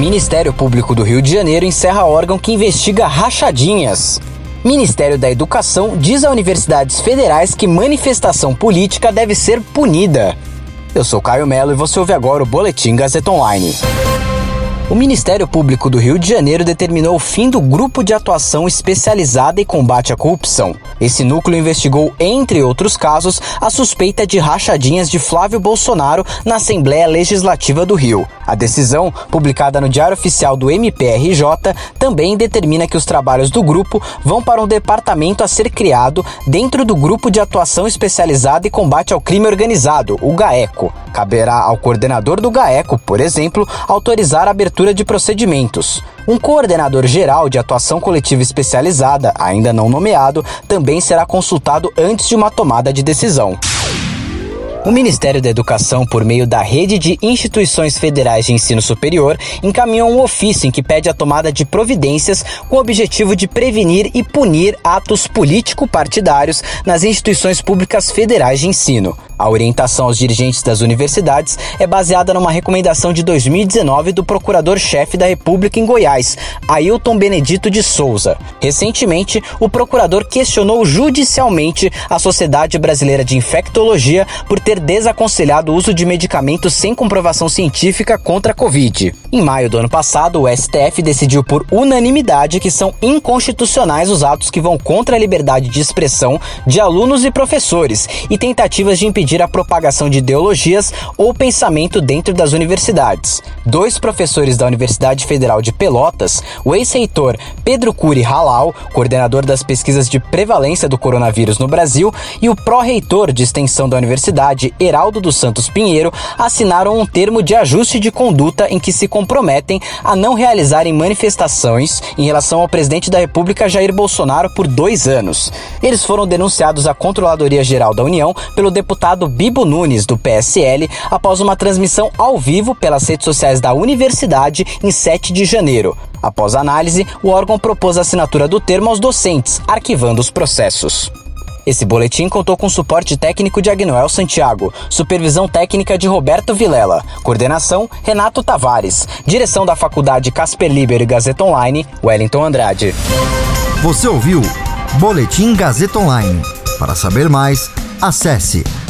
Ministério Público do Rio de Janeiro encerra órgão que investiga rachadinhas. Ministério da Educação diz a universidades federais que manifestação política deve ser punida. Eu sou Caio Melo e você ouve agora o Boletim Gazeta Online. O Ministério Público do Rio de Janeiro determinou o fim do Grupo de Atuação Especializada em Combate à Corrupção. Esse núcleo investigou, entre outros casos, a suspeita de rachadinhas de Flávio Bolsonaro na Assembleia Legislativa do Rio. A decisão, publicada no Diário Oficial do MPRJ, também determina que os trabalhos do grupo vão para um departamento a ser criado dentro do Grupo de Atuação Especializada em Combate ao Crime Organizado, o GAECO. Caberá ao coordenador do GAECO, por exemplo, autorizar a abertura de procedimentos. Um coordenador geral de atuação coletiva especializada, ainda não nomeado, também será consultado antes de uma tomada de decisão. O Ministério da Educação, por meio da Rede de Instituições Federais de Ensino Superior, encaminhou um ofício em que pede a tomada de providências com o objetivo de prevenir e punir atos político-partidários nas instituições públicas federais de ensino. A orientação aos dirigentes das universidades é baseada numa recomendação de 2019 do Procurador-Chefe da República em Goiás, Ailton Benedito de Souza. Recentemente, o procurador questionou judicialmente a Sociedade Brasileira de Infectologia por ter desaconselhado o uso de medicamentos sem comprovação científica contra a Covid. Em maio do ano passado, o STF decidiu por unanimidade que são inconstitucionais os atos que vão contra a liberdade de expressão de alunos e professores e tentativas de impedir impedir a propagação de ideologias ou pensamento dentro das universidades. Dois professores da Universidade Federal de Pelotas, o ex-reitor Pedro Curi Halal, coordenador das pesquisas de prevalência do coronavírus no Brasil, e o pró-reitor de extensão da universidade, Heraldo dos Santos Pinheiro, assinaram um termo de ajuste de conduta em que se comprometem a não realizarem manifestações em relação ao presidente da República Jair Bolsonaro por dois anos. Eles foram denunciados à Controladoria Geral da União pelo deputado deputado Bibo Nunes, do PSL, após uma transmissão ao vivo pelas redes sociais da universidade em 7 de janeiro. Após análise, o órgão propôs a assinatura do termo aos docentes, arquivando os processos. Esse boletim contou com suporte técnico de Agnoel Santiago, supervisão técnica de Roberto Vilela, coordenação Renato Tavares, direção da Faculdade Casper Liber e Gazeta Online, Wellington Andrade. Você ouviu Boletim Gazeta Online. Para saber mais, acesse